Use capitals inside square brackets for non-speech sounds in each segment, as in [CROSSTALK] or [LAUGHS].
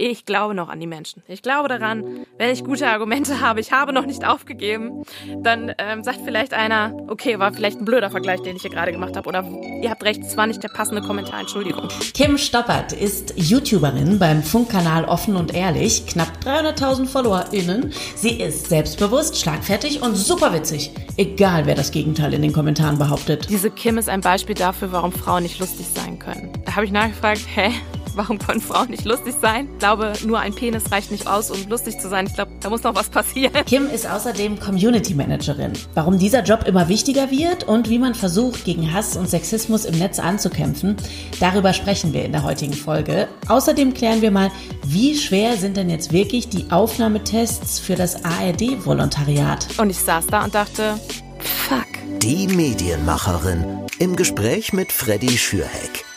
Ich glaube noch an die Menschen. Ich glaube daran, wenn ich gute Argumente habe, ich habe noch nicht aufgegeben, dann ähm, sagt vielleicht einer, okay, war vielleicht ein blöder Vergleich, den ich hier gerade gemacht habe. Oder ihr habt recht, es war nicht der passende Kommentar, Entschuldigung. Kim Stoppert ist YouTuberin beim Funkkanal Offen und Ehrlich, knapp 300.000 FollowerInnen. Sie ist selbstbewusst, schlagfertig und super witzig. Egal, wer das Gegenteil in den Kommentaren behauptet. Diese Kim ist ein Beispiel dafür, warum Frauen nicht lustig sein können. Da habe ich nachgefragt, hä? Warum können Frauen nicht lustig sein? Ich glaube, nur ein Penis reicht nicht aus, um lustig zu sein. Ich glaube, da muss noch was passieren. Kim ist außerdem Community Managerin. Warum dieser Job immer wichtiger wird und wie man versucht, gegen Hass und Sexismus im Netz anzukämpfen, darüber sprechen wir in der heutigen Folge. Außerdem klären wir mal, wie schwer sind denn jetzt wirklich die Aufnahmetests für das ARD-Volontariat? Und ich saß da und dachte, fuck. Die Medienmacherin im Gespräch mit Freddy Schürheck.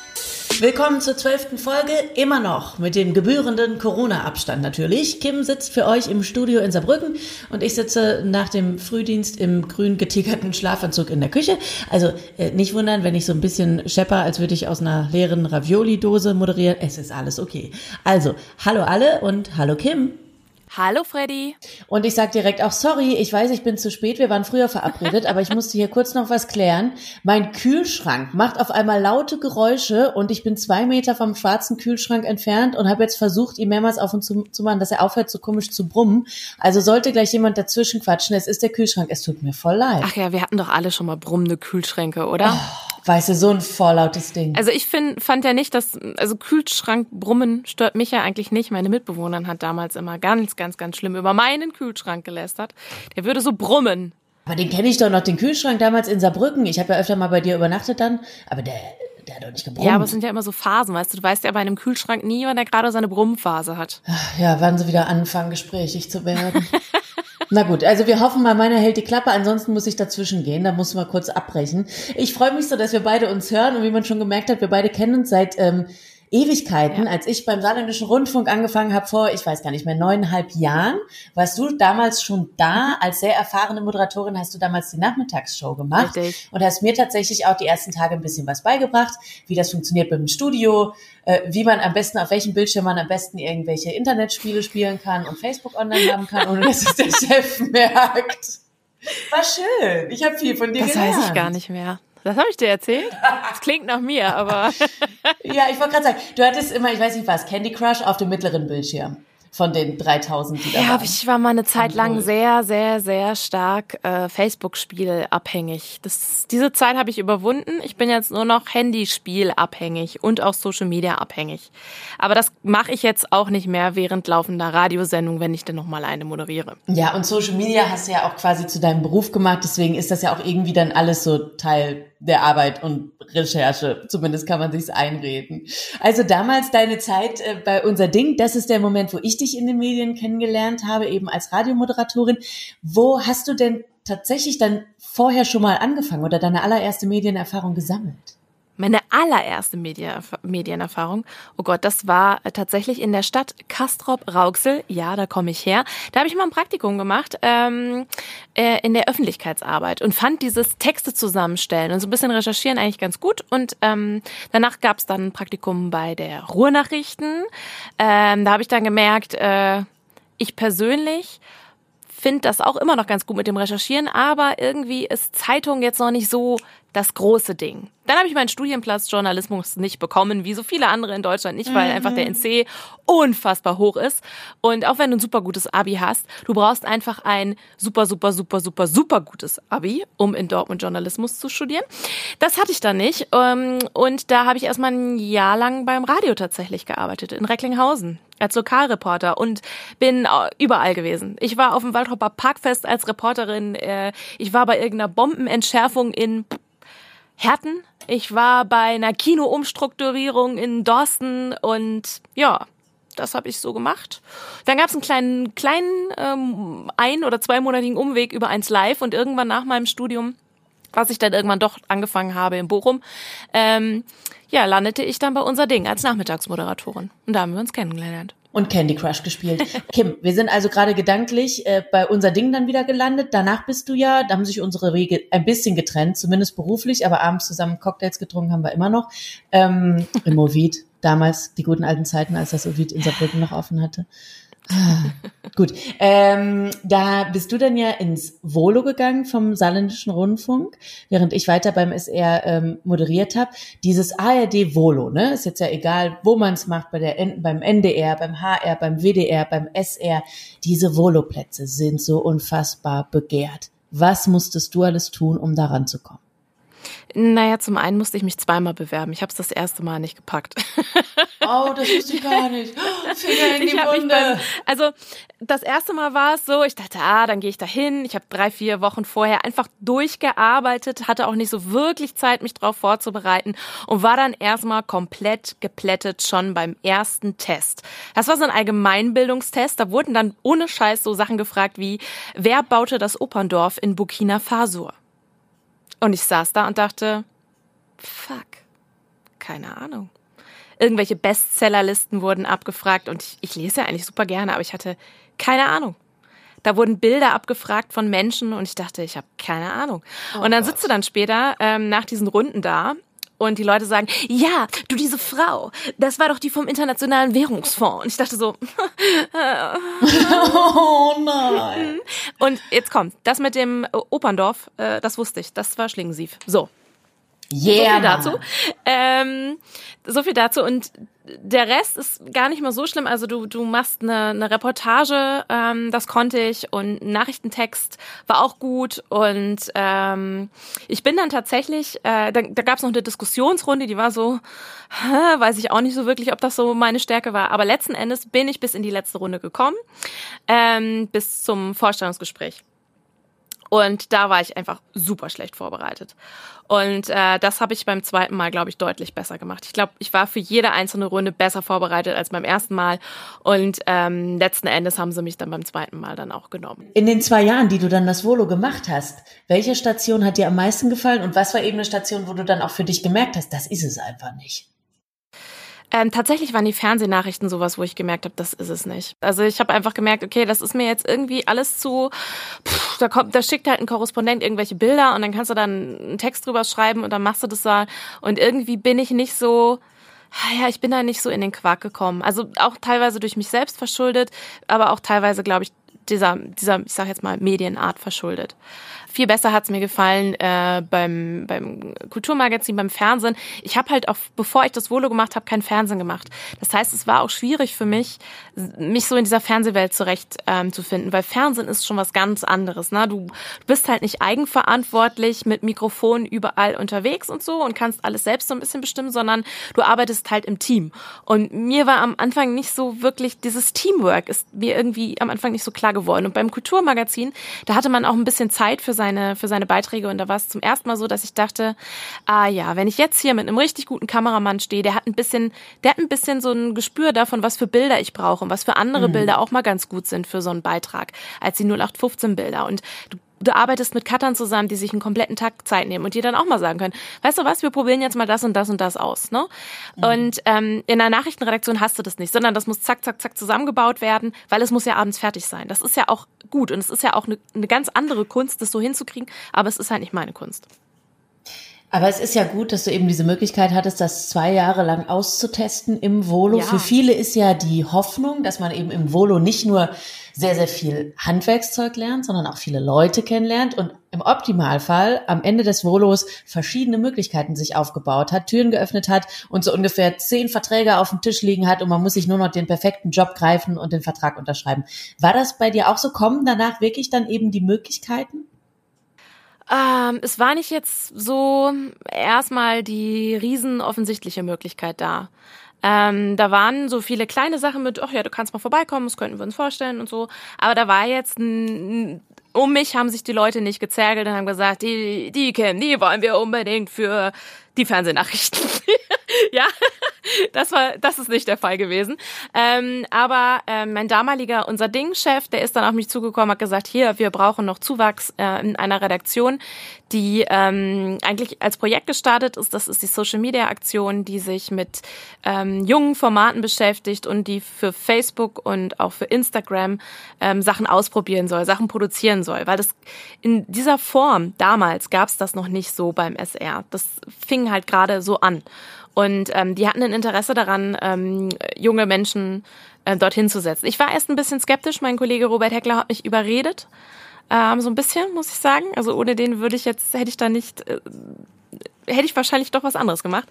Willkommen zur zwölften Folge, immer noch mit dem gebührenden Corona-Abstand natürlich. Kim sitzt für euch im Studio in Saarbrücken und ich sitze nach dem Frühdienst im grün getickerten Schlafanzug in der Küche. Also äh, nicht wundern, wenn ich so ein bisschen schepper, als würde ich aus einer leeren Ravioli-Dose moderieren. Es ist alles okay. Also, hallo alle und hallo Kim. Hallo Freddy. Und ich sag direkt auch sorry, ich weiß, ich bin zu spät, wir waren früher verabredet, aber ich musste hier kurz noch was klären. Mein Kühlschrank macht auf einmal laute Geräusche und ich bin zwei Meter vom schwarzen Kühlschrank entfernt und habe jetzt versucht, ihm mehrmals auf und zu, zu machen, dass er aufhört, so komisch zu brummen. Also sollte gleich jemand dazwischen quatschen, es ist der Kühlschrank, es tut mir voll leid. Ach ja, wir hatten doch alle schon mal brummende Kühlschränke, oder? Oh. Weißt du, so ein vorlautes Ding. Also ich find, fand ja nicht, dass, also Kühlschrankbrummen stört mich ja eigentlich nicht. Meine Mitbewohnerin hat damals immer ganz, ganz, ganz schlimm über meinen Kühlschrank gelästert. Der würde so brummen. Aber den kenne ich doch noch, den Kühlschrank damals in Saarbrücken. Ich habe ja öfter mal bei dir übernachtet dann, aber der, der hat doch nicht gebrummt. Ja, aber es sind ja immer so Phasen, weißt du. Du weißt ja bei einem Kühlschrank nie, wann der gerade seine Brummphase hat. Ja, wann sie wieder anfangen, gesprächig zu werden. [LAUGHS] Na gut, also wir hoffen mal, meiner hält die Klappe, ansonsten muss ich dazwischen gehen, da muss man kurz abbrechen. Ich freue mich so, dass wir beide uns hören und wie man schon gemerkt hat, wir beide kennen uns seit ähm, Ewigkeiten, ja. als ich beim Saarländischen Rundfunk angefangen habe vor, ich weiß gar nicht mehr, neuneinhalb Jahren, warst du damals schon da. Als sehr erfahrene Moderatorin hast du damals die Nachmittagsshow gemacht Richtig. und hast mir tatsächlich auch die ersten Tage ein bisschen was beigebracht, wie das funktioniert mit dem Studio, äh, wie man am besten, auf welchem Bildschirm man am besten irgendwelche Internetspiele spielen kann und Facebook online haben kann, ohne dass es der [LAUGHS] Chef merkt. War schön. Ich habe viel von dir das gelernt. Das weiß ich gar nicht mehr. Das habe ich dir erzählt? Das klingt nach mir, aber. [LAUGHS] ja, ich wollte gerade sagen, du hattest immer, ich weiß nicht was, Candy Crush auf dem mittleren Bildschirm von den 3000, die da ja, waren. ich war mal eine Zeit lang sehr, sehr, sehr stark äh, Facebook-Spiel abhängig. Das, diese Zeit habe ich überwunden. Ich bin jetzt nur noch Handyspiel abhängig und auch Social Media abhängig. Aber das mache ich jetzt auch nicht mehr während laufender Radiosendung, wenn ich dann noch mal eine moderiere. Ja, und Social Media hast du ja auch quasi zu deinem Beruf gemacht. Deswegen ist das ja auch irgendwie dann alles so Teil der Arbeit und Recherche. Zumindest kann man sich's einreden. Also damals deine Zeit äh, bei unser Ding, das ist der Moment, wo ich dich in den Medien kennengelernt habe, eben als Radiomoderatorin. Wo hast du denn tatsächlich dann vorher schon mal angefangen oder deine allererste Medienerfahrung gesammelt? Meine allererste Medienerfahrung, oh Gott, das war tatsächlich in der Stadt Kastrop-Rauxel. Ja, da komme ich her. Da habe ich mal ein Praktikum gemacht ähm, äh, in der Öffentlichkeitsarbeit und fand dieses Texte zusammenstellen und so ein bisschen recherchieren eigentlich ganz gut. Und ähm, danach gab es dann ein Praktikum bei der Ruhrnachrichten. Ähm, da habe ich dann gemerkt, äh, ich persönlich finde das auch immer noch ganz gut mit dem Recherchieren, aber irgendwie ist Zeitung jetzt noch nicht so das große Ding. Dann habe ich meinen Studienplatz Journalismus nicht bekommen, wie so viele andere in Deutschland nicht, weil mhm. einfach der NC unfassbar hoch ist. Und auch wenn du ein super gutes Abi hast, du brauchst einfach ein super, super, super, super, super gutes Abi, um in Dortmund Journalismus zu studieren. Das hatte ich dann nicht. Ähm, und da habe ich erstmal ein Jahr lang beim Radio tatsächlich gearbeitet, in Recklinghausen als Lokalreporter und bin überall gewesen. Ich war auf dem Waldhopper Parkfest als Reporterin. Äh, ich war bei irgendeiner Bombenentschärfung in Herten. Ich war bei einer Kinoumstrukturierung in Dorsten und ja, das habe ich so gemacht. Dann gab es einen kleinen, kleinen ähm, ein- oder zweimonatigen Umweg über eins Live und irgendwann nach meinem Studium, was ich dann irgendwann doch angefangen habe in Bochum, ähm, ja, landete ich dann bei unser Ding als Nachmittagsmoderatorin. Und da haben wir uns kennengelernt und Candy Crush gespielt. Kim, wir sind also gerade gedanklich äh, bei unser Ding dann wieder gelandet. Danach bist du ja, da haben sich unsere Wege ein bisschen getrennt, zumindest beruflich, aber abends zusammen Cocktails getrunken haben wir immer noch. Ähm, Removit. damals die guten alten Zeiten, als das Ovid in Saarbrücken noch offen hatte. [LAUGHS] Gut, ähm, da bist du dann ja ins Volo gegangen vom Saarländischen Rundfunk, während ich weiter beim SR ähm, moderiert habe. Dieses ARD Volo, ne, ist jetzt ja egal, wo man es macht, bei der, beim NDR, beim HR, beim WDR, beim SR. Diese Volo-Plätze sind so unfassbar begehrt. Was musstest du alles tun, um da ranzukommen? Naja, zum einen musste ich mich zweimal bewerben. Ich habe es das erste Mal nicht gepackt. [LAUGHS] Oh, das wusste ich gar nicht. [LAUGHS] Finger in die Wunde. Beim, also das erste Mal war es so, ich dachte, ah, dann gehe ich da hin. Ich habe drei, vier Wochen vorher einfach durchgearbeitet, hatte auch nicht so wirklich Zeit, mich darauf vorzubereiten und war dann erstmal komplett geplättet schon beim ersten Test. Das war so ein Allgemeinbildungstest. Da wurden dann ohne Scheiß so Sachen gefragt wie, wer baute das Operndorf in Burkina Faso? Und ich saß da und dachte, fuck, keine Ahnung. Irgendwelche Bestsellerlisten wurden abgefragt und ich, ich lese ja eigentlich super gerne, aber ich hatte keine Ahnung. Da wurden Bilder abgefragt von Menschen und ich dachte, ich habe keine Ahnung. Oh und dann sitzt du dann später ähm, nach diesen Runden da und die Leute sagen, ja, du diese Frau, das war doch die vom Internationalen Währungsfonds. Und ich dachte so, [LAUGHS] [LAUGHS] oh nein. Und jetzt kommt, das mit dem Operndorf, äh, das wusste ich, das war Schlingensief. So. Yeah. So viel dazu. Ähm, so viel dazu. Und der Rest ist gar nicht mal so schlimm. Also du, du machst eine, eine Reportage, ähm, das konnte ich und Nachrichtentext war auch gut. Und ähm, ich bin dann tatsächlich, äh, da, da gab es noch eine Diskussionsrunde, die war so, hä, weiß ich auch nicht so wirklich, ob das so meine Stärke war. Aber letzten Endes bin ich bis in die letzte Runde gekommen, ähm, bis zum Vorstellungsgespräch. Und da war ich einfach super schlecht vorbereitet. Und äh, das habe ich beim zweiten Mal, glaube ich, deutlich besser gemacht. Ich glaube, ich war für jede einzelne Runde besser vorbereitet als beim ersten Mal. Und ähm, letzten Endes haben sie mich dann beim zweiten Mal dann auch genommen. In den zwei Jahren, die du dann das Volo gemacht hast, welche Station hat dir am meisten gefallen und was war eben eine Station, wo du dann auch für dich gemerkt hast, das ist es einfach nicht? Ähm, tatsächlich waren die Fernsehnachrichten sowas, wo ich gemerkt habe, das ist es nicht. Also ich habe einfach gemerkt, okay, das ist mir jetzt irgendwie alles zu, pff, da kommt, da schickt halt ein Korrespondent irgendwelche Bilder und dann kannst du dann einen Text drüber schreiben und dann machst du das da und irgendwie bin ich nicht so, ja, ich bin da nicht so in den Quark gekommen. Also auch teilweise durch mich selbst verschuldet, aber auch teilweise, glaube ich, dieser, dieser, ich sag jetzt mal, Medienart verschuldet. Viel besser hat's mir gefallen äh, beim, beim Kulturmagazin, beim Fernsehen. Ich habe halt auch, bevor ich das Volo gemacht habe, kein Fernsehen gemacht. Das heißt, es war auch schwierig für mich, mich so in dieser Fernsehwelt zurecht ähm, zu finden, weil Fernsehen ist schon was ganz anderes. Ne? Du, du bist halt nicht eigenverantwortlich mit Mikrofon überall unterwegs und so und kannst alles selbst so ein bisschen bestimmen, sondern du arbeitest halt im Team. Und mir war am Anfang nicht so wirklich dieses Teamwork ist mir irgendwie am Anfang nicht so klar geworden. Und beim Kulturmagazin, da hatte man auch ein bisschen Zeit für seine, für seine Beiträge. Und da war es zum ersten Mal so, dass ich dachte, ah ja, wenn ich jetzt hier mit einem richtig guten Kameramann stehe, der hat ein bisschen, der hat ein bisschen so ein Gespür davon, was für Bilder ich brauche und was für andere mhm. Bilder auch mal ganz gut sind für so einen Beitrag, als die 0815 Bilder. Und du du arbeitest mit Cuttern zusammen, die sich einen kompletten Tag Zeit nehmen und die dann auch mal sagen können, weißt du was, wir probieren jetzt mal das und das und das aus. Ne? Mhm. Und ähm, in einer Nachrichtenredaktion hast du das nicht, sondern das muss zack, zack, zack zusammengebaut werden, weil es muss ja abends fertig sein. Das ist ja auch gut und es ist ja auch eine, eine ganz andere Kunst, das so hinzukriegen, aber es ist halt nicht meine Kunst. Aber es ist ja gut, dass du eben diese Möglichkeit hattest, das zwei Jahre lang auszutesten im Volo. Ja. Für viele ist ja die Hoffnung, dass man eben im Volo nicht nur sehr, sehr viel Handwerkszeug lernt, sondern auch viele Leute kennenlernt und im Optimalfall am Ende des Volos verschiedene Möglichkeiten sich aufgebaut hat, Türen geöffnet hat und so ungefähr zehn Verträge auf dem Tisch liegen hat und man muss sich nur noch den perfekten Job greifen und den Vertrag unterschreiben. War das bei dir auch so? Kommen danach wirklich dann eben die Möglichkeiten? Ähm, es war nicht jetzt so erstmal die riesen offensichtliche Möglichkeit da. Ähm, da waren so viele kleine Sachen mit, ach ja, du kannst mal vorbeikommen, das könnten wir uns vorstellen und so. Aber da war jetzt um mich haben sich die Leute nicht gezergelt und haben gesagt, die, die Kim, die wollen wir unbedingt für die Fernsehnachrichten. [LAUGHS] ja, das war, das ist nicht der Fall gewesen. Ähm, aber äh, mein damaliger, unser Ding-Chef, der ist dann auf mich zugekommen, hat gesagt, hier, wir brauchen noch Zuwachs äh, in einer Redaktion, die ähm, eigentlich als Projekt gestartet ist. Das ist die Social Media Aktion, die sich mit ähm, jungen Formaten beschäftigt und die für Facebook und auch für Instagram ähm, Sachen ausprobieren soll, Sachen produzieren soll. Weil das in dieser Form damals gab es das noch nicht so beim SR. Das fing halt gerade so an. Und ähm, die hatten ein Interesse daran, ähm, junge Menschen äh, dorthin zu setzen. Ich war erst ein bisschen skeptisch. Mein Kollege Robert Heckler hat mich überredet. Ähm, so ein bisschen, muss ich sagen. Also ohne den würde ich jetzt, hätte ich da nicht äh, hätte ich wahrscheinlich doch was anderes gemacht.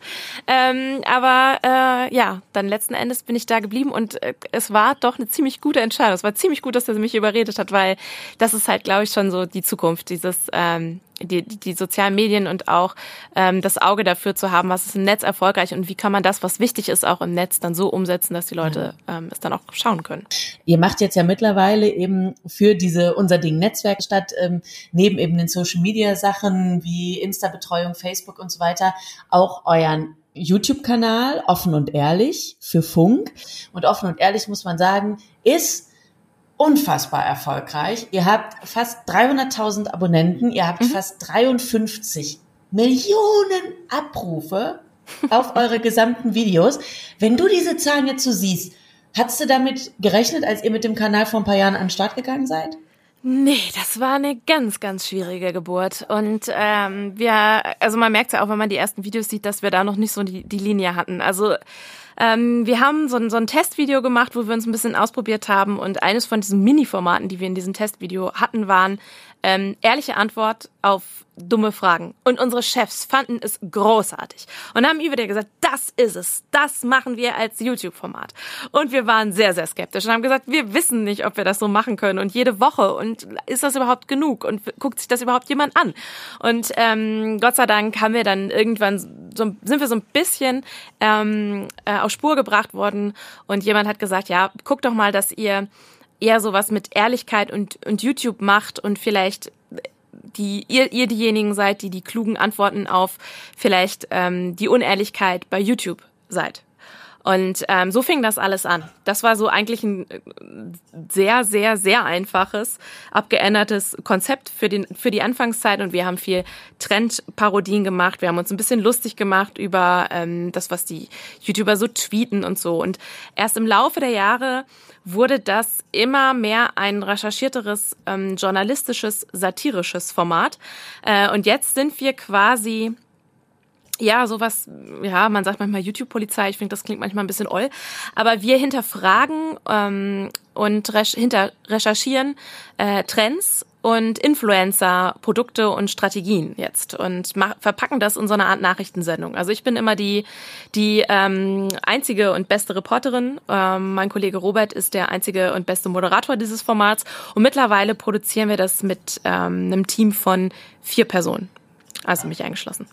Ähm, aber äh, ja, dann letzten Endes bin ich da geblieben und äh, es war doch eine ziemlich gute Entscheidung. Es war ziemlich gut, dass er mich überredet hat, weil das ist halt, glaube ich, schon so die Zukunft, dieses ähm, die, die sozialen Medien und auch ähm, das Auge dafür zu haben, was ist im Netz erfolgreich und wie kann man das, was wichtig ist, auch im Netz dann so umsetzen, dass die Leute ähm, es dann auch schauen können. Ihr macht jetzt ja mittlerweile eben für diese unser Ding Netzwerk statt, ähm, neben eben den Social Media Sachen wie Insta-Betreuung, Facebook und so weiter, auch euren YouTube-Kanal offen und ehrlich für Funk. Und offen und ehrlich muss man sagen, ist unfassbar erfolgreich. Ihr habt fast 300.000 Abonnenten, ihr habt mhm. fast 53 Millionen Abrufe auf [LAUGHS] eure gesamten Videos. Wenn du diese Zahlen jetzt so siehst, hast du damit gerechnet, als ihr mit dem Kanal vor ein paar Jahren an den Start gegangen seid? Nee, das war eine ganz, ganz schwierige Geburt. Und ähm, wir, also man merkt ja auch, wenn man die ersten Videos sieht, dass wir da noch nicht so die, die Linie hatten. Also ähm, wir haben so ein, so ein Testvideo gemacht, wo wir uns ein bisschen ausprobiert haben und eines von diesen Mini-Formaten, die wir in diesem Testvideo hatten, waren ähm, ehrliche Antwort auf dumme Fragen. Und unsere Chefs fanden es großartig und haben über dir gesagt, das ist es, das machen wir als YouTube-Format. Und wir waren sehr, sehr skeptisch und haben gesagt, wir wissen nicht, ob wir das so machen können und jede Woche und ist das überhaupt genug und guckt sich das überhaupt jemand an? Und ähm, Gott sei Dank haben wir dann irgendwann so, sind wir so ein bisschen ähm, äh, auf Spur gebracht worden und jemand hat gesagt, ja, guckt doch mal, dass ihr eher sowas mit Ehrlichkeit und, und YouTube macht und vielleicht die ihr, ihr diejenigen seid, die die klugen Antworten auf vielleicht ähm, die Unehrlichkeit bei YouTube seid. Und ähm, so fing das alles an. Das war so eigentlich ein äh, sehr, sehr, sehr einfaches, abgeändertes Konzept für, den, für die Anfangszeit. Und wir haben viel Trendparodien gemacht. Wir haben uns ein bisschen lustig gemacht über ähm, das, was die YouTuber so tweeten und so. Und erst im Laufe der Jahre wurde das immer mehr ein recherchierteres, ähm, journalistisches, satirisches Format. Äh, und jetzt sind wir quasi ja, sowas, ja, man sagt manchmal YouTube-Polizei, ich finde, das klingt manchmal ein bisschen oll, aber wir hinterfragen ähm, und hinter recherchieren äh, Trends und Influencer, Produkte und Strategien jetzt und verpacken das in so eine Art Nachrichtensendung. Also ich bin immer die die ähm, einzige und beste Reporterin. Ähm, mein Kollege Robert ist der einzige und beste Moderator dieses Formats und mittlerweile produzieren wir das mit ähm, einem Team von vier Personen, also mich eingeschlossen.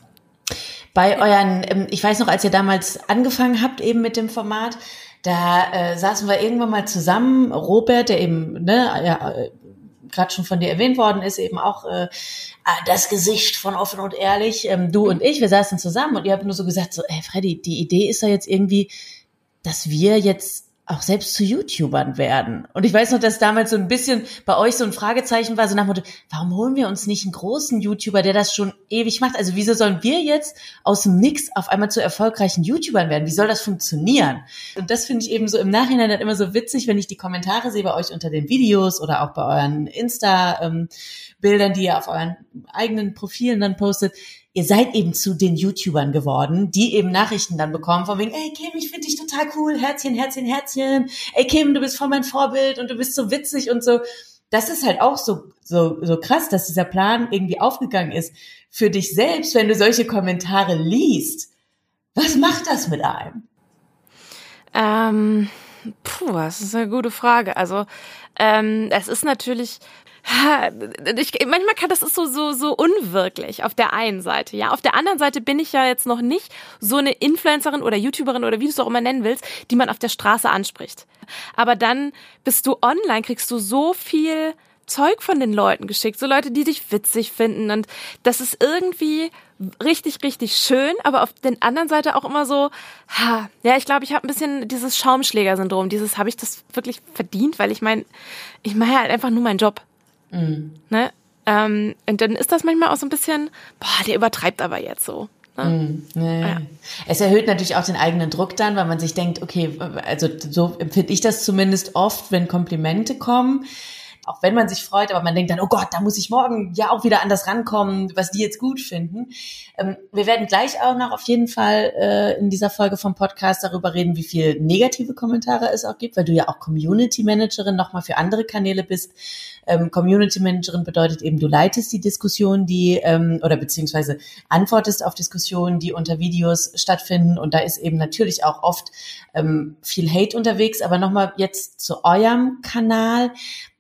Bei euren, ähm, ich weiß noch, als ihr damals angefangen habt eben mit dem Format, da äh, saßen wir irgendwann mal zusammen. Robert, der eben ne, ja, äh, gerade schon von dir erwähnt worden ist, eben auch äh, ah, das Gesicht von offen und ehrlich, ähm, du und ich, wir saßen zusammen und ihr habt nur so gesagt, so, ey Freddy, die Idee ist da jetzt irgendwie, dass wir jetzt auch selbst zu YouTubern werden. Und ich weiß noch, dass damals so ein bisschen bei euch so ein Fragezeichen war, so nach dem Motto, warum holen wir uns nicht einen großen YouTuber, der das schon ewig macht? Also wieso sollen wir jetzt aus dem Nix auf einmal zu erfolgreichen YouTubern werden? Wie soll das funktionieren? Und das finde ich eben so im Nachhinein dann immer so witzig, wenn ich die Kommentare sehe bei euch unter den Videos oder auch bei euren Insta-Bildern, die ihr auf euren eigenen Profilen dann postet ihr seid eben zu den YouTubern geworden, die eben Nachrichten dann bekommen von wegen, ey Kim, ich finde dich total cool, Herzchen, Herzchen, Herzchen, ey Kim, du bist voll mein Vorbild und du bist so witzig und so. Das ist halt auch so, so, so krass, dass dieser Plan irgendwie aufgegangen ist. Für dich selbst, wenn du solche Kommentare liest, was macht das mit einem? Ähm, puh, das ist eine gute Frage. Also, ähm, es ist natürlich, ich, manchmal kann das ist so so so unwirklich auf der einen Seite, ja. Auf der anderen Seite bin ich ja jetzt noch nicht so eine Influencerin oder YouTuberin oder wie du es auch immer nennen willst, die man auf der Straße anspricht. Aber dann bist du online, kriegst du so viel Zeug von den Leuten geschickt, so Leute, die dich witzig finden und das ist irgendwie richtig, richtig schön, aber auf der anderen Seite auch immer so, ha, ja, ich glaube, ich habe ein bisschen dieses Schaumschläger-Syndrom, dieses, habe ich das wirklich verdient, weil ich meine, ich mache halt einfach nur meinen Job. Mhm. Ne? Ähm, und dann ist das manchmal auch so ein bisschen, boah, der übertreibt aber jetzt so. Ne? Mhm. Nee. Ja. Es erhöht natürlich auch den eigenen Druck dann, weil man sich denkt, okay, also so empfinde ich das zumindest oft, wenn Komplimente kommen auch wenn man sich freut, aber man denkt dann, oh Gott, da muss ich morgen ja auch wieder anders rankommen, was die jetzt gut finden. Ähm, wir werden gleich auch noch auf jeden Fall äh, in dieser Folge vom Podcast darüber reden, wie viel negative Kommentare es auch gibt, weil du ja auch Community Managerin nochmal für andere Kanäle bist. Ähm, Community Managerin bedeutet eben, du leitest die Diskussion, die ähm, oder beziehungsweise antwortest auf Diskussionen, die unter Videos stattfinden. Und da ist eben natürlich auch oft ähm, viel Hate unterwegs. Aber nochmal jetzt zu eurem Kanal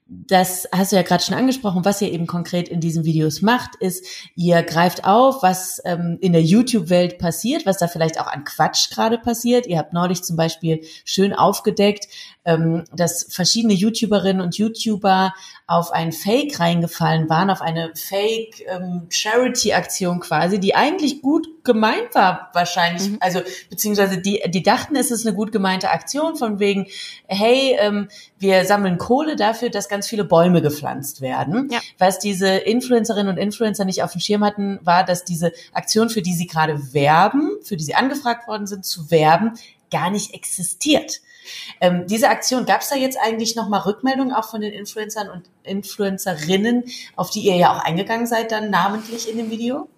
das hast du ja gerade schon angesprochen, was ihr eben konkret in diesen Videos macht, ist, ihr greift auf, was ähm, in der YouTube-Welt passiert, was da vielleicht auch an Quatsch gerade passiert. Ihr habt neulich zum Beispiel schön aufgedeckt, ähm, dass verschiedene YouTuberinnen und YouTuber auf ein Fake reingefallen waren, auf eine Fake ähm, quasi, die eigentlich gut gemeint war wahrscheinlich. Mhm. Also beziehungsweise die, die dachten, es ist eine gut gemeinte Aktion von wegen, hey, ähm, wir sammeln Kohle dafür, dass ganz viele Bäume gepflanzt werden. Ja. Was diese Influencerinnen und Influencer nicht auf dem Schirm hatten, war, dass diese Aktion, für die sie gerade werben, für die sie angefragt worden sind, zu werben, gar nicht existiert. Ähm, diese Aktion, gab es da jetzt eigentlich nochmal Rückmeldungen auch von den Influencern und Influencerinnen, auf die ihr ja auch eingegangen seid, dann namentlich in dem Video?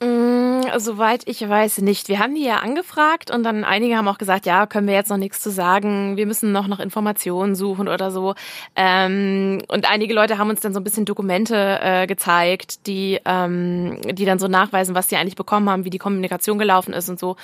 Mm, soweit ich weiß nicht. Wir haben die ja angefragt und dann einige haben auch gesagt, ja, können wir jetzt noch nichts zu sagen, wir müssen noch nach Informationen suchen oder so. Ähm, und einige Leute haben uns dann so ein bisschen Dokumente äh, gezeigt, die, ähm, die dann so nachweisen, was sie eigentlich bekommen haben, wie die Kommunikation gelaufen ist und so.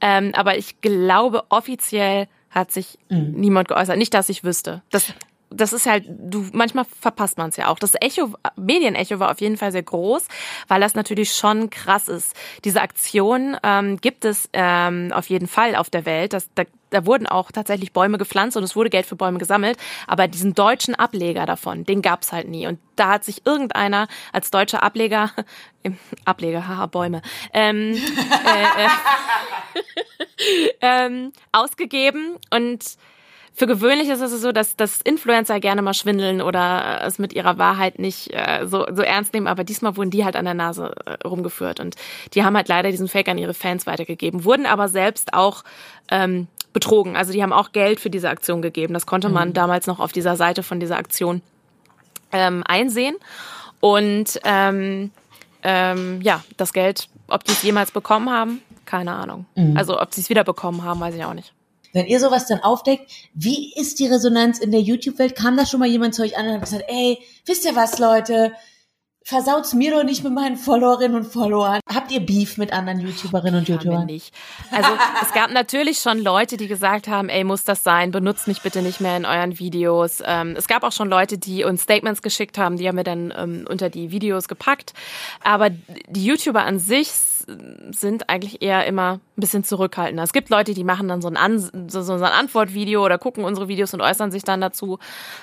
Ähm, aber ich glaube, offiziell hat sich mhm. niemand geäußert. Nicht, dass ich wüsste. Das, das ist halt, du, manchmal verpasst man es ja auch. Das Echo, Medienecho war auf jeden Fall sehr groß, weil das natürlich schon krass ist. Diese Aktion ähm, gibt es ähm, auf jeden Fall auf der Welt. Das, da, da wurden auch tatsächlich Bäume gepflanzt und es wurde Geld für Bäume gesammelt. Aber diesen deutschen Ableger davon, den gab's halt nie. Und da hat sich irgendeiner als deutscher Ableger, [LAUGHS] Ableger, haha, Bäume, ähm, äh, äh, [LAUGHS] ähm, ausgegeben und für gewöhnlich ist es so, dass, dass Influencer gerne mal schwindeln oder es mit ihrer Wahrheit nicht äh, so, so ernst nehmen, aber diesmal wurden die halt an der Nase äh, rumgeführt und die haben halt leider diesen Fake an ihre Fans weitergegeben, wurden aber selbst auch ähm, betrogen. Also die haben auch Geld für diese Aktion gegeben. Das konnte man mhm. damals noch auf dieser Seite von dieser Aktion ähm, einsehen. Und ähm, ähm, ja, das Geld, ob die es jemals bekommen haben, keine Ahnung. Mhm. Also ob sie es wieder bekommen haben, weiß ich auch nicht. Wenn ihr sowas dann aufdeckt, wie ist die Resonanz in der YouTube-Welt? Kam da schon mal jemand zu euch an und hat gesagt, ey, wisst ihr was, Leute? versaut's mir doch nicht mit meinen Followerinnen und Followern. Habt ihr Beef mit anderen YouTuberinnen und YouTubern? Nicht. Also es gab natürlich schon Leute, die gesagt haben, ey, muss das sein? Benutzt mich bitte nicht mehr in euren Videos. Ähm, es gab auch schon Leute, die uns Statements geschickt haben, die haben wir dann ähm, unter die Videos gepackt. Aber die YouTuber an sich sind eigentlich eher immer ein bisschen zurückhaltender. Es gibt Leute, die machen dann so ein, An so, so ein Antwortvideo oder gucken unsere Videos und äußern sich dann dazu.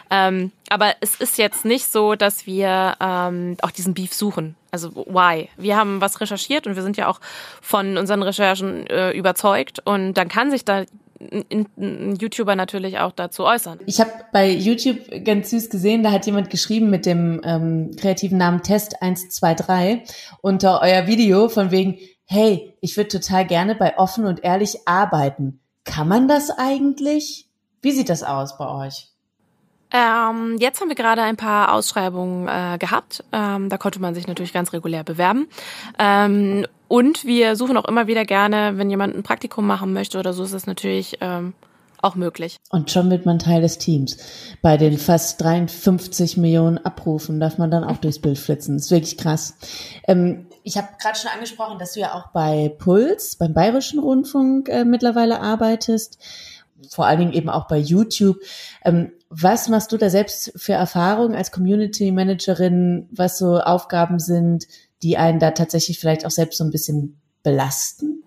Ähm, aber es ist jetzt nicht so, dass wir ähm, auch diesen Beef suchen. Also why? Wir haben was recherchiert und wir sind ja auch von unseren Recherchen äh, überzeugt und dann kann sich da YouTuber natürlich auch dazu äußern. Ich habe bei YouTube ganz süß gesehen, da hat jemand geschrieben mit dem ähm, kreativen Namen Test 123 unter euer Video von wegen, hey, ich würde total gerne bei offen und ehrlich arbeiten. Kann man das eigentlich? Wie sieht das aus bei euch? Ähm, jetzt haben wir gerade ein paar Ausschreibungen äh, gehabt. Ähm, da konnte man sich natürlich ganz regulär bewerben. Ähm, und wir suchen auch immer wieder gerne, wenn jemand ein Praktikum machen möchte oder so, ist das natürlich ähm, auch möglich. Und schon wird man Teil des Teams. Bei den fast 53 Millionen Abrufen darf man dann auch durchs Bild flitzen. Das ist wirklich krass. Ähm, ich habe gerade schon angesprochen, dass du ja auch bei Puls, beim Bayerischen Rundfunk äh, mittlerweile arbeitest vor allen Dingen eben auch bei YouTube. Ähm, was machst du da selbst für Erfahrungen als Community Managerin, was so Aufgaben sind, die einen da tatsächlich vielleicht auch selbst so ein bisschen belasten?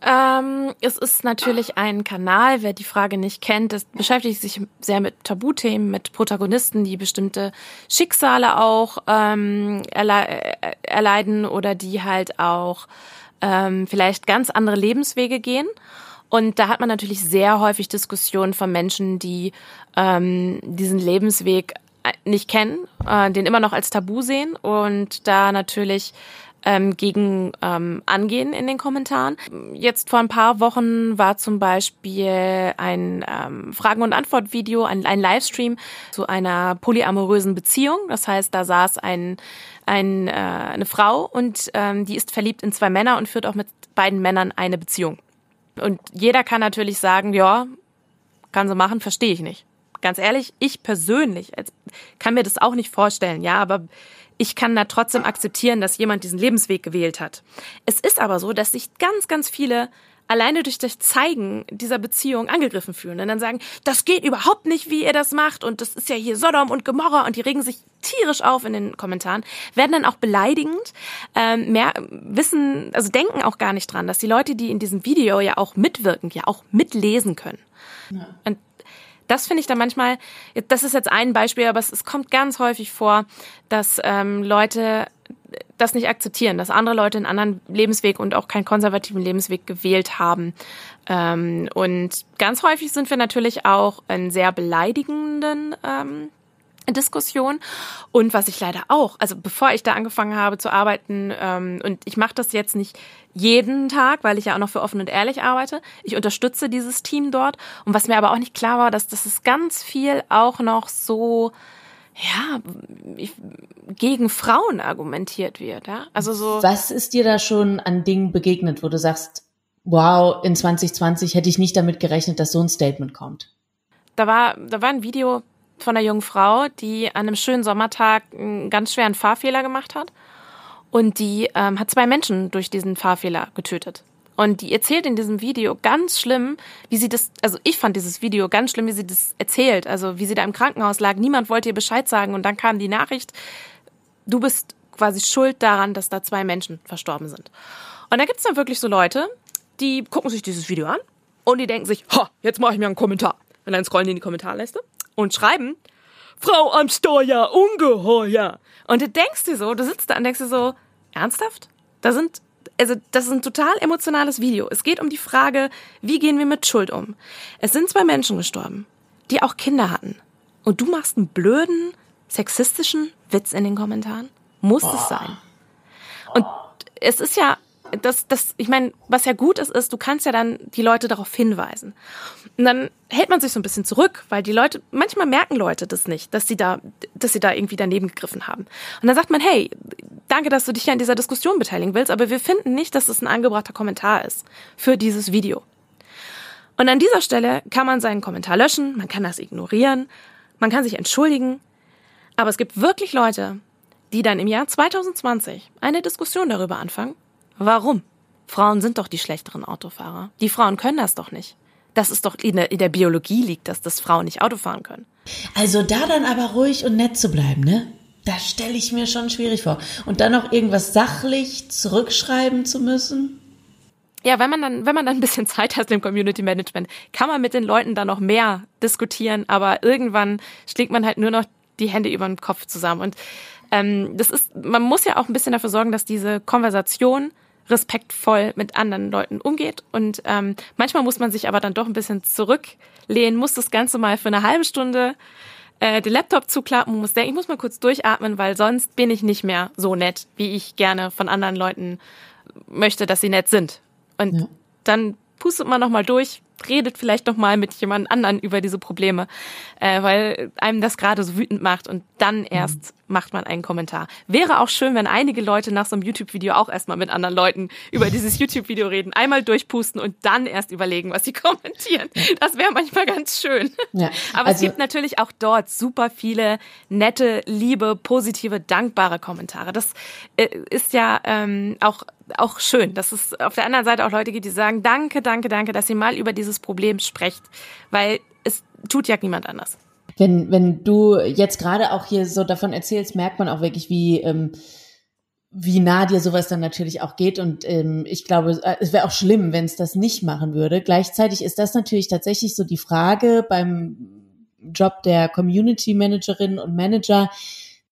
Ähm, es ist natürlich ein Kanal, wer die Frage nicht kennt, das beschäftigt sich sehr mit Tabuthemen, mit Protagonisten, die bestimmte Schicksale auch ähm, erle äh, erleiden oder die halt auch ähm, vielleicht ganz andere Lebenswege gehen. Und da hat man natürlich sehr häufig Diskussionen von Menschen, die ähm, diesen Lebensweg äh, nicht kennen, äh, den immer noch als Tabu sehen und da natürlich ähm, gegen ähm, angehen in den Kommentaren. Jetzt vor ein paar Wochen war zum Beispiel ein ähm, Fragen- und Antwort-Video, ein, ein Livestream zu einer polyamorösen Beziehung. Das heißt, da saß ein, ein, äh, eine Frau und ähm, die ist verliebt in zwei Männer und führt auch mit beiden Männern eine Beziehung. Und jeder kann natürlich sagen, ja, kann sie machen, verstehe ich nicht. Ganz ehrlich, ich persönlich kann mir das auch nicht vorstellen, ja, aber ich kann da trotzdem akzeptieren, dass jemand diesen Lebensweg gewählt hat. Es ist aber so, dass sich ganz, ganz viele alleine durch das Zeigen dieser Beziehung angegriffen fühlen und dann sagen, das geht überhaupt nicht, wie ihr das macht und das ist ja hier Sodom und Gomorra und die regen sich tierisch auf in den Kommentaren, werden dann auch beleidigend, ähm, mehr wissen, also denken auch gar nicht dran, dass die Leute, die in diesem Video ja auch mitwirken, ja auch mitlesen können. Ja. Und das finde ich dann manchmal, das ist jetzt ein Beispiel, aber es, es kommt ganz häufig vor, dass ähm, Leute das nicht akzeptieren, dass andere Leute einen anderen Lebensweg und auch keinen konservativen Lebensweg gewählt haben. Ähm, und ganz häufig sind wir natürlich auch in sehr beleidigenden ähm, Diskussion. Und was ich leider auch, also bevor ich da angefangen habe zu arbeiten, ähm, und ich mache das jetzt nicht jeden Tag, weil ich ja auch noch für offen und ehrlich arbeite. Ich unterstütze dieses Team dort. Und was mir aber auch nicht klar war, dass das ist ganz viel auch noch so ja, gegen Frauen argumentiert wird, ja. Also so. Was ist dir da schon an Dingen begegnet, wo du sagst, wow, in 2020 hätte ich nicht damit gerechnet, dass so ein Statement kommt? Da war, da war ein Video von einer jungen Frau, die an einem schönen Sommertag einen ganz schweren Fahrfehler gemacht hat. Und die ähm, hat zwei Menschen durch diesen Fahrfehler getötet. Und die erzählt in diesem Video ganz schlimm, wie sie das, also ich fand dieses Video ganz schlimm, wie sie das erzählt. Also wie sie da im Krankenhaus lag. Niemand wollte ihr Bescheid sagen. Und dann kam die Nachricht, du bist quasi schuld daran, dass da zwei Menschen verstorben sind. Und da gibt's dann wirklich so Leute, die gucken sich dieses Video an und die denken sich, ha, jetzt mache ich mir einen Kommentar. Und dann scrollen die in die Kommentarleiste und schreiben, Frau am Steuer, ungeheuer. Und du denkst dir so, du sitzt da und denkst dir so, ernsthaft? Da sind also das ist ein total emotionales Video. Es geht um die Frage, wie gehen wir mit Schuld um? Es sind zwei Menschen gestorben, die auch Kinder hatten. Und du machst einen blöden, sexistischen Witz in den Kommentaren? Muss oh. es sein? Und es ist ja das, das, ich meine, was ja gut ist, ist, du kannst ja dann die Leute darauf hinweisen. Und dann hält man sich so ein bisschen zurück, weil die Leute, manchmal merken Leute das nicht, dass sie da, dass sie da irgendwie daneben gegriffen haben. Und dann sagt man, hey, danke, dass du dich ja in dieser Diskussion beteiligen willst, aber wir finden nicht, dass es ein angebrachter Kommentar ist für dieses Video. Und an dieser Stelle kann man seinen Kommentar löschen, man kann das ignorieren, man kann sich entschuldigen, aber es gibt wirklich Leute, die dann im Jahr 2020 eine Diskussion darüber anfangen, Warum? Frauen sind doch die schlechteren Autofahrer. Die Frauen können das doch nicht. Das ist doch in der, in der Biologie liegt, dass das Frauen nicht Auto fahren können. Also da dann aber ruhig und nett zu bleiben, ne? Das stelle ich mir schon schwierig vor. Und dann noch irgendwas sachlich zurückschreiben zu müssen. Ja, wenn man dann, wenn man dann ein bisschen [LAUGHS] Zeit hat im Community Management, kann man mit den Leuten dann noch mehr diskutieren, aber irgendwann schlägt man halt nur noch die Hände über den Kopf zusammen. Und ähm, das ist, man muss ja auch ein bisschen dafür sorgen, dass diese Konversation respektvoll mit anderen Leuten umgeht. Und ähm, manchmal muss man sich aber dann doch ein bisschen zurücklehnen, muss das Ganze mal für eine halbe Stunde äh, den Laptop zuklappen muss denken, ich muss mal kurz durchatmen, weil sonst bin ich nicht mehr so nett, wie ich gerne von anderen Leuten möchte, dass sie nett sind. Und ja. dann pustet man nochmal durch, redet vielleicht noch mal mit jemand anderen über diese Probleme, äh, weil einem das gerade so wütend macht und dann erst mhm. Macht man einen Kommentar. Wäre auch schön, wenn einige Leute nach so einem YouTube-Video auch erstmal mit anderen Leuten über dieses [LAUGHS] YouTube-Video reden, einmal durchpusten und dann erst überlegen, was sie [LAUGHS] kommentieren. Das wäre manchmal ganz schön. Ja, Aber also, es gibt natürlich auch dort super viele nette, liebe, positive, dankbare Kommentare. Das äh, ist ja ähm, auch auch schön, dass es auf der anderen Seite auch Leute gibt, die sagen, danke, danke, danke, dass ihr mal über dieses Problem sprecht, weil es tut ja niemand anders. Wenn, wenn du jetzt gerade auch hier so davon erzählst, merkt man auch wirklich, wie, ähm, wie nah dir sowas dann natürlich auch geht. Und ähm, ich glaube, äh, es wäre auch schlimm, wenn es das nicht machen würde. Gleichzeitig ist das natürlich tatsächlich so die Frage beim Job der Community Managerin und Manager,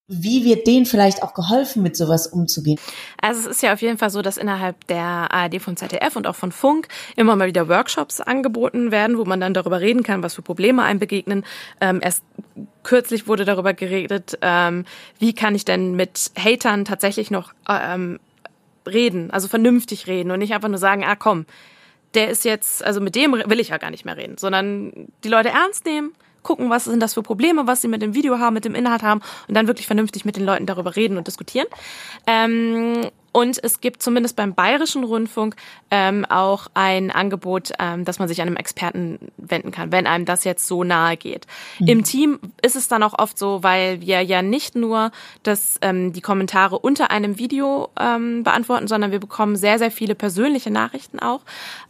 wie wird denen vielleicht auch geholfen, mit sowas umzugehen? Also es ist ja auf jeden Fall so, dass innerhalb der ARD von ZDF und auch von Funk immer mal wieder Workshops angeboten werden, wo man dann darüber reden kann, was für Probleme einem begegnen. Ähm, erst kürzlich wurde darüber geredet, ähm, wie kann ich denn mit Hatern tatsächlich noch ähm, reden, also vernünftig reden und nicht einfach nur sagen, ah komm, der ist jetzt, also mit dem will ich ja gar nicht mehr reden, sondern die Leute ernst nehmen, gucken, was sind das für Probleme, was sie mit dem Video haben, mit dem Inhalt haben und dann wirklich vernünftig mit den Leuten darüber reden und diskutieren. Ähm, und es gibt zumindest beim Bayerischen Rundfunk ähm, auch ein Angebot, ähm, dass man sich an einem Experten wenden kann, wenn einem das jetzt so nahe geht. Mhm. Im Team ist es dann auch oft so, weil wir ja nicht nur das, ähm, die Kommentare unter einem Video ähm, beantworten, sondern wir bekommen sehr, sehr viele persönliche Nachrichten auch.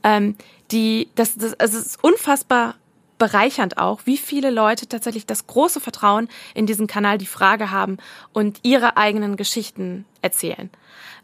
Ähm, die, das, das, es ist unfassbar bereichernd auch, wie viele Leute tatsächlich das große Vertrauen in diesen Kanal, die Frage haben und ihre eigenen Geschichten erzählen.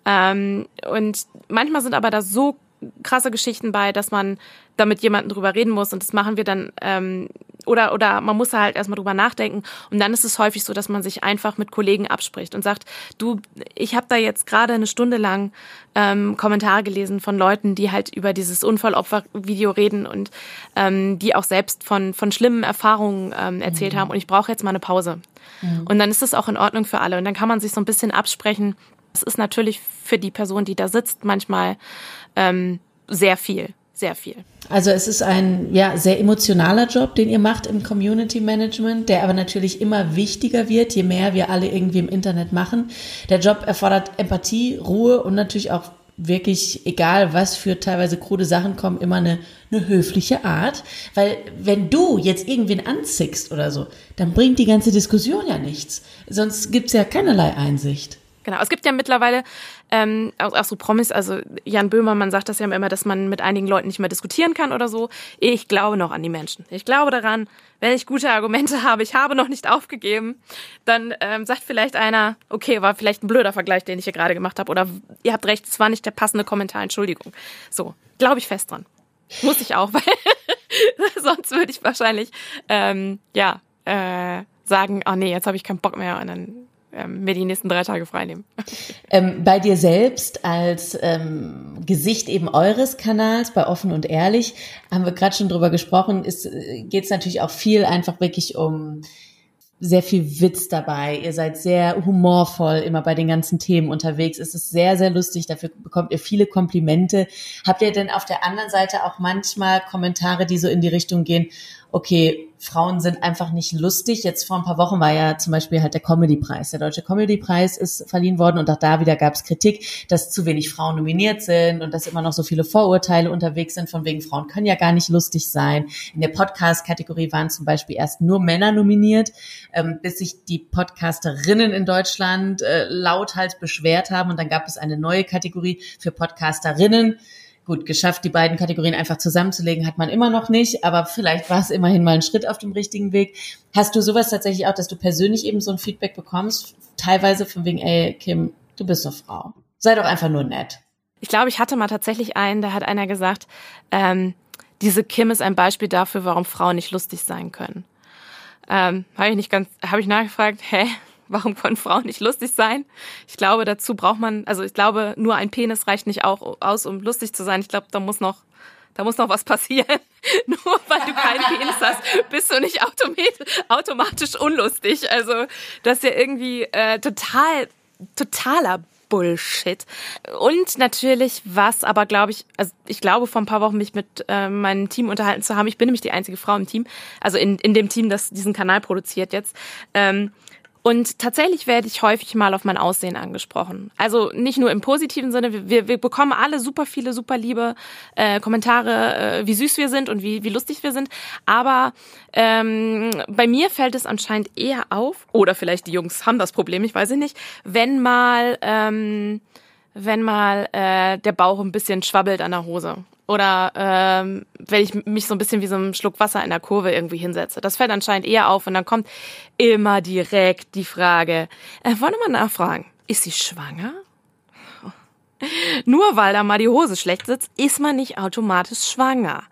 Ähm, und manchmal sind aber da so krasse Geschichten bei, dass man damit jemanden drüber reden muss und das machen wir dann ähm, oder oder man muss halt erstmal drüber nachdenken und dann ist es häufig so, dass man sich einfach mit Kollegen abspricht und sagt, du, ich habe da jetzt gerade eine Stunde lang ähm, Kommentare gelesen von Leuten, die halt über dieses Unfallopfer-Video reden und ähm, die auch selbst von von schlimmen Erfahrungen ähm, erzählt mhm. haben und ich brauche jetzt mal eine Pause. Mhm. Und dann ist es auch in Ordnung für alle und dann kann man sich so ein bisschen absprechen, es ist natürlich für die Person, die da sitzt, manchmal ähm, sehr viel, sehr viel. Also es ist ein ja sehr emotionaler Job, den ihr macht im Community Management, der aber natürlich immer wichtiger wird, je mehr wir alle irgendwie im Internet machen. Der Job erfordert Empathie, Ruhe und natürlich auch wirklich, egal was für teilweise krude Sachen kommen, immer eine, eine höfliche Art. Weil wenn du jetzt irgendwen anzickst oder so, dann bringt die ganze Diskussion ja nichts. Sonst gibt's ja keinerlei Einsicht. Genau, es gibt ja mittlerweile ähm, auch, so Promis, also Jan Böhmermann sagt das ja immer, dass man mit einigen Leuten nicht mehr diskutieren kann oder so. Ich glaube noch an die Menschen. Ich glaube daran, wenn ich gute Argumente [LAUGHS] habe, ich habe noch nicht aufgegeben, dann ähm, sagt vielleicht einer, okay, war vielleicht ein blöder Vergleich, den ich hier gerade gemacht habe, oder ihr habt recht, es war nicht der passende Kommentar, Entschuldigung. So, glaube ich fest dran. Muss ich auch, [LAUGHS] weil [LAUGHS] sonst würde ich wahrscheinlich ähm, ja äh, sagen, oh nee, jetzt habe ich keinen Bock mehr und dann ähm, mir die nächsten drei Tage freinehmen. [LAUGHS] Ähm, bei dir selbst als ähm, Gesicht eben eures Kanals bei Offen und Ehrlich haben wir gerade schon drüber gesprochen, geht es natürlich auch viel einfach wirklich um sehr viel Witz dabei. Ihr seid sehr humorvoll immer bei den ganzen Themen unterwegs. Es ist sehr, sehr lustig. Dafür bekommt ihr viele Komplimente. Habt ihr denn auf der anderen Seite auch manchmal Kommentare, die so in die Richtung gehen, okay, Frauen sind einfach nicht lustig. Jetzt vor ein paar Wochen war ja zum Beispiel halt der Comedy-Preis. Der Deutsche Comedy-Preis ist verliehen worden und auch da wieder gab es Kritik, dass zu wenig Frauen nominiert sind und dass immer noch so viele Vorurteile unterwegs sind, von wegen Frauen können ja gar nicht lustig sein. In der Podcast-Kategorie waren zum Beispiel erst nur Männer nominiert, ähm, bis sich die Podcasterinnen in Deutschland äh, lauthals beschwert haben und dann gab es eine neue Kategorie für Podcasterinnen Gut, geschafft, die beiden Kategorien einfach zusammenzulegen, hat man immer noch nicht, aber vielleicht war es immerhin mal ein Schritt auf dem richtigen Weg. Hast du sowas tatsächlich auch, dass du persönlich eben so ein Feedback bekommst, teilweise von wegen, ey, Kim, du bist eine Frau. Sei doch einfach nur nett. Ich glaube, ich hatte mal tatsächlich einen, da hat einer gesagt, ähm, diese Kim ist ein Beispiel dafür, warum Frauen nicht lustig sein können. Ähm, habe ich nicht ganz, habe ich nachgefragt, hä, warum können Frauen nicht lustig sein? Ich glaube, dazu braucht man, also ich glaube, nur ein Penis reicht nicht auch aus, um lustig zu sein. Ich glaube, da muss noch, da muss noch was [LAUGHS] passieren. nur weil du keinen Penis hast, bist du nicht automatisch unlustig. Also das ist ja irgendwie äh, total, totaler Bullshit. Und natürlich was, aber glaube ich, also ich glaube vor ein paar Wochen mich mit äh, meinem Team unterhalten zu haben. Ich bin nämlich die einzige Frau im Team, also in, in dem Team, das diesen Kanal produziert jetzt. Ähm, und tatsächlich werde ich häufig mal auf mein Aussehen angesprochen. Also nicht nur im positiven Sinne, wir, wir bekommen alle super viele, super liebe äh, Kommentare, äh, wie süß wir sind und wie, wie lustig wir sind. Aber ähm, bei mir fällt es anscheinend eher auf, oder vielleicht die Jungs haben das Problem, ich weiß es nicht, wenn mal, ähm, wenn mal äh, der Bauch ein bisschen schwabbelt an der Hose oder ähm, wenn ich mich so ein bisschen wie so ein Schluck Wasser in der Kurve irgendwie hinsetze. Das fällt anscheinend eher auf und dann kommt immer direkt die Frage, äh, wollen wir mal nachfragen, ist sie schwanger? [LAUGHS] Nur weil da mal die Hose schlecht sitzt, ist man nicht automatisch schwanger.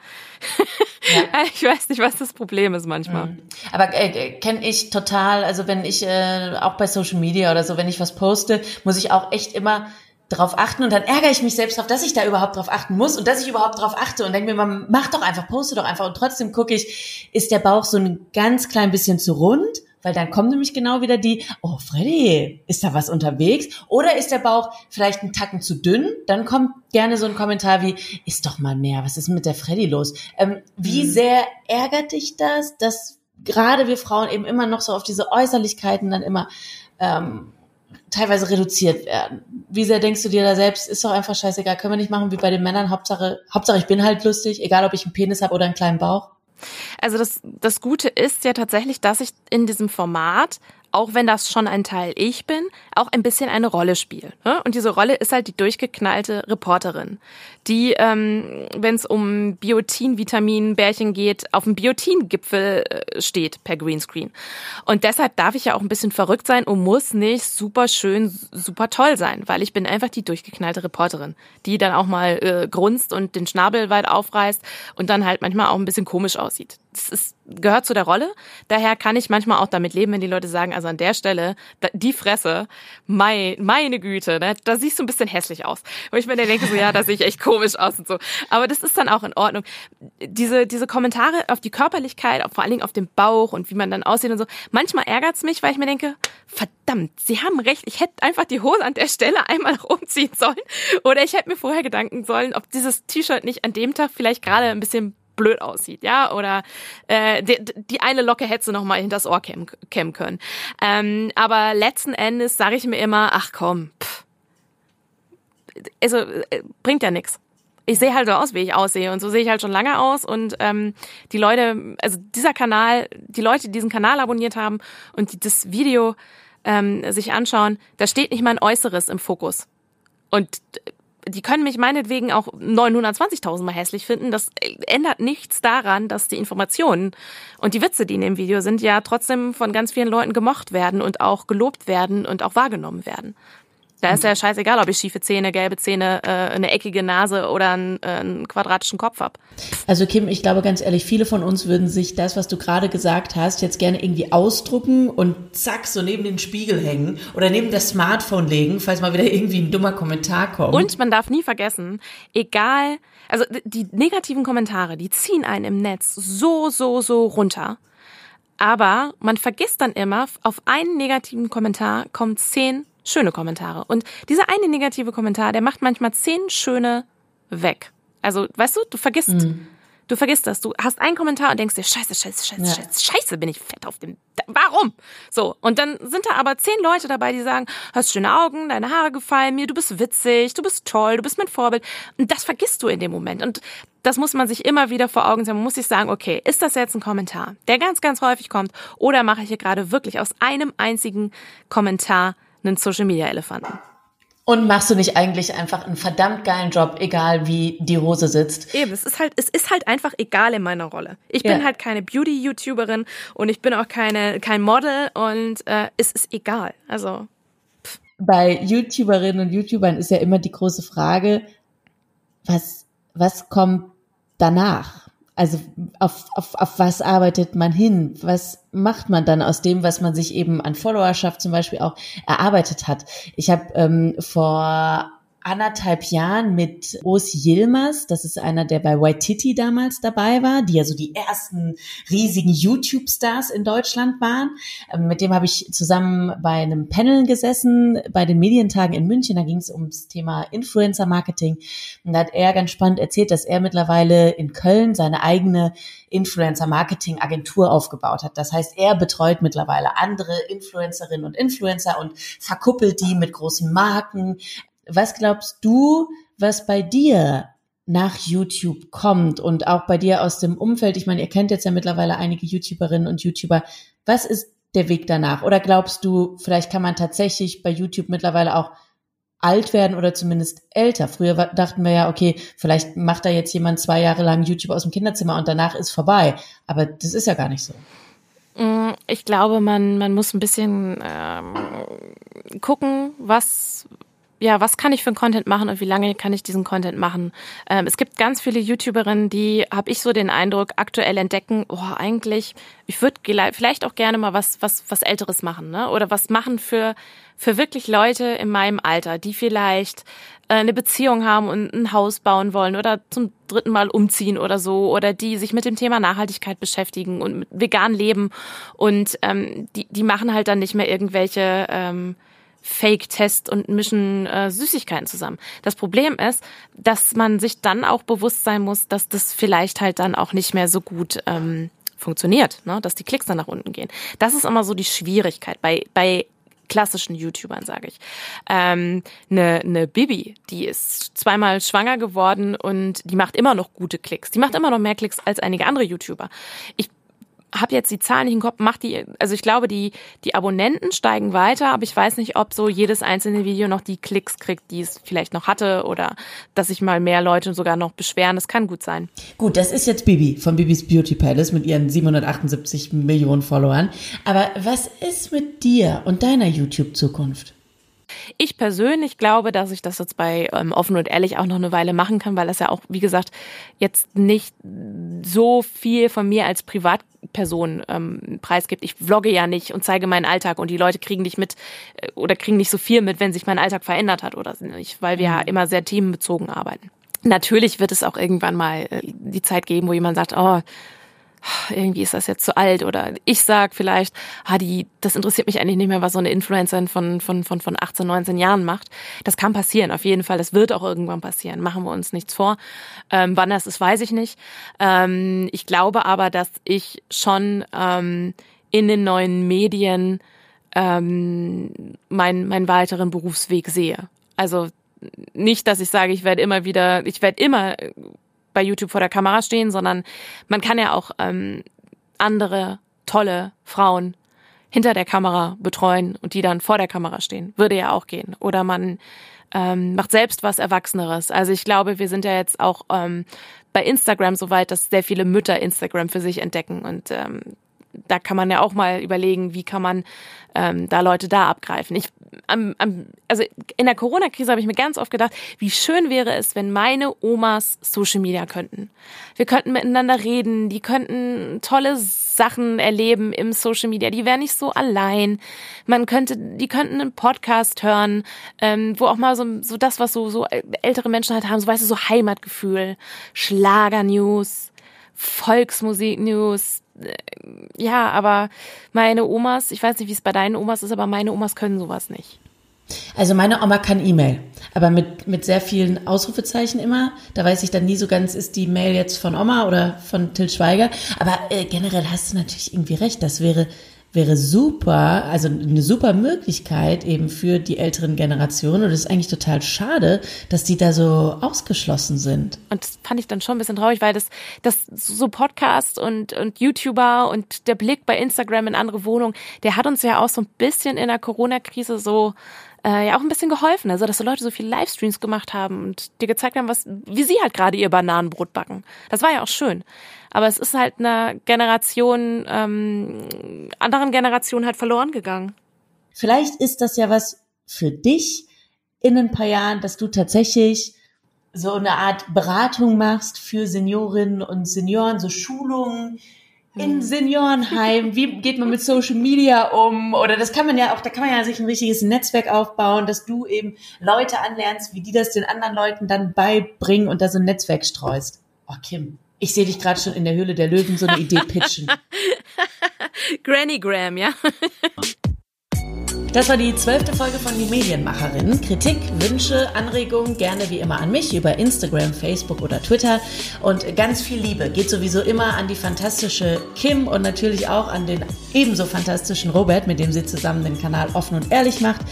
Ja. [LAUGHS] ich weiß nicht, was das Problem ist manchmal. Mhm. Aber äh, kenne ich total, also wenn ich äh, auch bei Social Media oder so, wenn ich was poste, muss ich auch echt immer drauf achten und dann ärgere ich mich selbst drauf, dass ich da überhaupt drauf achten muss und dass ich überhaupt drauf achte und denke mir, man mach doch einfach, poste doch einfach und trotzdem gucke ich, ist der Bauch so ein ganz klein bisschen zu rund Weil dann kommen nämlich genau wieder die, oh Freddy, ist da was unterwegs? Oder ist der Bauch vielleicht einen Tacken zu dünn? Dann kommt gerne so ein Kommentar wie, ist doch mal mehr, was ist mit der Freddy los? Ähm, wie mhm. sehr ärgert dich das, dass gerade wir Frauen eben immer noch so auf diese Äußerlichkeiten dann immer ähm, teilweise reduziert werden. Wie sehr denkst du dir da selbst, ist doch einfach scheißegal, können wir nicht machen wie bei den Männern, Hauptsache, Hauptsache ich bin halt lustig, egal ob ich einen Penis habe oder einen kleinen Bauch? Also das, das Gute ist ja tatsächlich, dass ich in diesem Format auch wenn das schon ein Teil ich bin, auch ein bisschen eine Rolle spiele. Ne? Und diese Rolle ist halt die durchgeknallte Reporterin, die, ähm, wenn es um Biotin-Vitamin-Bärchen geht, auf dem Biotin-Gipfel äh, steht per Greenscreen. Und deshalb darf ich ja auch ein bisschen verrückt sein und muss nicht super schön, super toll sein, weil ich bin einfach die durchgeknallte Reporterin, die dann auch mal äh, grunzt und den Schnabel weit aufreißt und dann halt manchmal auch ein bisschen komisch aussieht das ist, gehört zu der Rolle. Daher kann ich manchmal auch damit leben, wenn die Leute sagen, also an der Stelle, die Fresse, mein, meine Güte, ne, da siehst du ein bisschen hässlich aus. Und ich mir dann denke so, ja, da sehe ich echt komisch aus und so. Aber das ist dann auch in Ordnung. Diese, diese Kommentare auf die Körperlichkeit, vor allen Dingen auf den Bauch und wie man dann aussieht und so, manchmal ärgert's mich, weil ich mir denke, verdammt, sie haben recht, ich hätte einfach die Hose an der Stelle einmal [LAUGHS] nach oben ziehen sollen. Oder ich hätte mir vorher Gedanken sollen, ob dieses T-Shirt nicht an dem Tag vielleicht gerade ein bisschen blöd aussieht, ja, oder äh, die, die eine Locke hätte sie noch mal hinters Ohr kämmen, kämmen können. Ähm, aber letzten Endes sage ich mir immer, ach komm, pff. also äh, bringt ja nichts. Ich sehe halt so aus, wie ich aussehe und so sehe ich halt schon lange aus und ähm, die Leute, also dieser Kanal, die Leute, die diesen Kanal abonniert haben und die das Video ähm, sich anschauen, da steht nicht mein Äußeres im Fokus. Und die können mich meinetwegen auch 920.000 Mal hässlich finden. Das ändert nichts daran, dass die Informationen und die Witze, die in dem Video sind, ja trotzdem von ganz vielen Leuten gemocht werden und auch gelobt werden und auch wahrgenommen werden. Da ist ja scheißegal, ob ich schiefe Zähne, gelbe Zähne, äh, eine eckige Nase oder einen, äh, einen quadratischen Kopf hab. Also Kim, ich glaube ganz ehrlich, viele von uns würden sich das, was du gerade gesagt hast, jetzt gerne irgendwie ausdrucken und zack, so neben den Spiegel hängen oder neben das Smartphone legen, falls mal wieder irgendwie ein dummer Kommentar kommt. Und man darf nie vergessen, egal, also die negativen Kommentare, die ziehen einen im Netz so, so, so runter. Aber man vergisst dann immer, auf einen negativen Kommentar kommen zehn schöne Kommentare. Und dieser eine negative Kommentar, der macht manchmal zehn schöne weg. Also, weißt du, du vergisst, mhm. du vergisst das. Du hast einen Kommentar und denkst dir, scheiße, scheiße, scheiße, ja. scheiße, scheiße, bin ich fett auf dem, warum? So. Und dann sind da aber zehn Leute dabei, die sagen, hast schöne Augen, deine Haare gefallen mir, du bist witzig, du bist toll, du bist mein Vorbild. Und das vergisst du in dem Moment. Und das muss man sich immer wieder vor Augen sehen. Man muss sich sagen, okay, ist das jetzt ein Kommentar, der ganz, ganz häufig kommt, oder mache ich hier gerade wirklich aus einem einzigen Kommentar einen Social Media Elefanten. Und machst du nicht eigentlich einfach einen verdammt geilen Job, egal wie die Hose sitzt? Eben, es ist halt, es ist halt einfach egal in meiner Rolle. Ich bin ja. halt keine Beauty-YouTuberin und ich bin auch keine, kein Model und äh, es ist egal. Also. Pff. Bei YouTuberinnen und YouTubern ist ja immer die große Frage, was, was kommt danach? Also auf, auf, auf was arbeitet man hin? Was macht man dann aus dem, was man sich eben an Followerschaft zum Beispiel auch erarbeitet hat? Ich habe ähm, vor anderthalb Jahren mit Os Yilmaz, das ist einer, der bei Waititi damals dabei war, die ja so die ersten riesigen YouTube-Stars in Deutschland waren. Ähm, mit dem habe ich zusammen bei einem Panel gesessen, bei den Medientagen in München. Da ging es ums Thema Influencer-Marketing. Und da hat er ganz spannend erzählt, dass er mittlerweile in Köln seine eigene Influencer-Marketing-Agentur aufgebaut hat. Das heißt, er betreut mittlerweile andere Influencerinnen und Influencer und verkuppelt die mit großen Marken, was glaubst du, was bei dir nach YouTube kommt und auch bei dir aus dem Umfeld? Ich meine, ihr kennt jetzt ja mittlerweile einige YouTuberinnen und YouTuber. Was ist der Weg danach? Oder glaubst du, vielleicht kann man tatsächlich bei YouTube mittlerweile auch alt werden oder zumindest älter. Früher dachten wir ja, okay, vielleicht macht da jetzt jemand zwei Jahre lang YouTube aus dem Kinderzimmer und danach ist vorbei. Aber das ist ja gar nicht so. Mm, ich glaube, man, man muss ein bisschen ähm, gucken, was, ja, was kann ich für einen Content machen und wie lange kann ich diesen Content machen? Ähm, es gibt ganz viele YouTuberinnen, die, habe ich so den Eindruck, aktuell entdecken, oh, eigentlich, ich würde vielleicht auch gerne mal was, was, was Älteres machen, ne? Oder was machen für, für wirklich Leute in meinem Alter, die vielleicht äh, eine Beziehung haben und ein Haus bauen wollen oder zum dritten Mal umziehen oder so oder die sich mit dem Thema Nachhaltigkeit beschäftigen und vegan leben und ähm, die, die machen halt dann nicht mehr irgendwelche ähm, Fake-Test und mischen äh, Süßigkeiten zusammen. Das Problem ist, dass man sich dann auch bewusst sein muss, dass das vielleicht halt dann auch nicht mehr so gut ähm, funktioniert, ne? dass die Klicks dann nach unten gehen. Das ist immer so die Schwierigkeit bei, bei klassischen YouTubern, sage ich. Ähm, ne eine Bibi, die ist zweimal schwanger geworden und die macht immer noch gute Klicks. Die macht immer noch mehr Klicks als einige andere YouTuber. Ich habe jetzt die Zahlen nicht im Kopf, macht die, also ich glaube, die, die Abonnenten steigen weiter, aber ich weiß nicht, ob so jedes einzelne Video noch die Klicks kriegt, die es vielleicht noch hatte oder dass sich mal mehr Leute sogar noch beschweren. Das kann gut sein. Gut, das ist jetzt Bibi von Bibis Beauty Palace mit ihren 778 Millionen Followern. Aber was ist mit dir und deiner YouTube-Zukunft? Ich persönlich glaube, dass ich das jetzt bei ähm, Offen und Ehrlich auch noch eine Weile machen kann, weil das ja auch, wie gesagt, jetzt nicht so viel von mir als Privatperson ähm, preisgibt. Ich vlogge ja nicht und zeige meinen Alltag und die Leute kriegen nicht mit äh, oder kriegen nicht so viel mit, wenn sich mein Alltag verändert hat oder nicht, weil wir ja mhm. immer sehr themenbezogen arbeiten. Natürlich wird es auch irgendwann mal äh, die Zeit geben, wo jemand sagt, oh, irgendwie ist das jetzt zu alt oder ich sag vielleicht, ah, die, das interessiert mich eigentlich nicht mehr, was so eine Influencerin von, von, von, von 18, 19 Jahren macht. Das kann passieren, auf jeden Fall. Das wird auch irgendwann passieren. Machen wir uns nichts vor. Ähm, wann das ist, weiß ich nicht. Ähm, ich glaube aber, dass ich schon ähm, in den neuen Medien ähm, meinen, meinen weiteren Berufsweg sehe. Also nicht, dass ich sage, ich werde immer wieder, ich werde immer bei YouTube vor der Kamera stehen, sondern man kann ja auch ähm, andere tolle Frauen hinter der Kamera betreuen und die dann vor der Kamera stehen. Würde ja auch gehen. Oder man ähm, macht selbst was Erwachseneres. Also ich glaube, wir sind ja jetzt auch ähm, bei Instagram so weit, dass sehr viele Mütter Instagram für sich entdecken und ähm, da kann man ja auch mal überlegen, wie kann man ähm, da Leute da abgreifen. Ich, am, am, also in der Corona-Krise habe ich mir ganz oft gedacht, wie schön wäre es, wenn meine Omas Social Media könnten. Wir könnten miteinander reden, die könnten tolle Sachen erleben im Social Media, die wären nicht so allein. Man könnte, die könnten einen Podcast hören, ähm, wo auch mal so, so das, was so, so ältere Menschen halt haben, so weißt du, so Heimatgefühl, Schlager-News, Volksmusik-News, ja, aber meine Omas, ich weiß nicht, wie es bei deinen Omas ist, aber meine Omas können sowas nicht. Also meine Oma kann E-Mail, aber mit, mit sehr vielen Ausrufezeichen immer. Da weiß ich dann nie so ganz, ist die Mail jetzt von Oma oder von Till Schweiger. Aber äh, generell hast du natürlich irgendwie recht. Das wäre wäre super, also eine super Möglichkeit eben für die älteren Generationen. Und es ist eigentlich total schade, dass die da so ausgeschlossen sind. Und das fand ich dann schon ein bisschen traurig, weil das, das so Podcast und, und YouTuber und der Blick bei Instagram in andere Wohnungen, der hat uns ja auch so ein bisschen in der Corona-Krise so äh, ja auch ein bisschen geholfen. Also, dass die Leute so viele Livestreams gemacht haben und dir gezeigt haben, was, wie sie halt gerade ihr Bananenbrot backen. Das war ja auch schön. Aber es ist halt einer Generation, ähm, anderen Generation halt verloren gegangen. Vielleicht ist das ja was für dich in ein paar Jahren, dass du tatsächlich so eine Art Beratung machst für Seniorinnen und Senioren, so Schulungen in hm. Seniorenheim, wie geht man mit Social Media um? Oder das kann man ja auch, da kann man ja sich ein richtiges Netzwerk aufbauen, dass du eben Leute anlernst, wie die das den anderen Leuten dann beibringen und da so ein Netzwerk streust. Oh, Kim, ich sehe dich gerade schon in der Höhle der Löwen so eine Idee pitchen. [LAUGHS] Granny Graham, ja. [LAUGHS] Das war die zwölfte Folge von Die Medienmacherin. Kritik, Wünsche, Anregungen gerne wie immer an mich über Instagram, Facebook oder Twitter. Und ganz viel Liebe geht sowieso immer an die fantastische Kim und natürlich auch an den ebenso fantastischen Robert, mit dem sie zusammen den Kanal offen und ehrlich macht.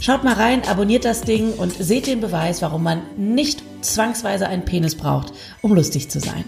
Schaut mal rein, abonniert das Ding und seht den Beweis, warum man nicht zwangsweise einen Penis braucht, um lustig zu sein.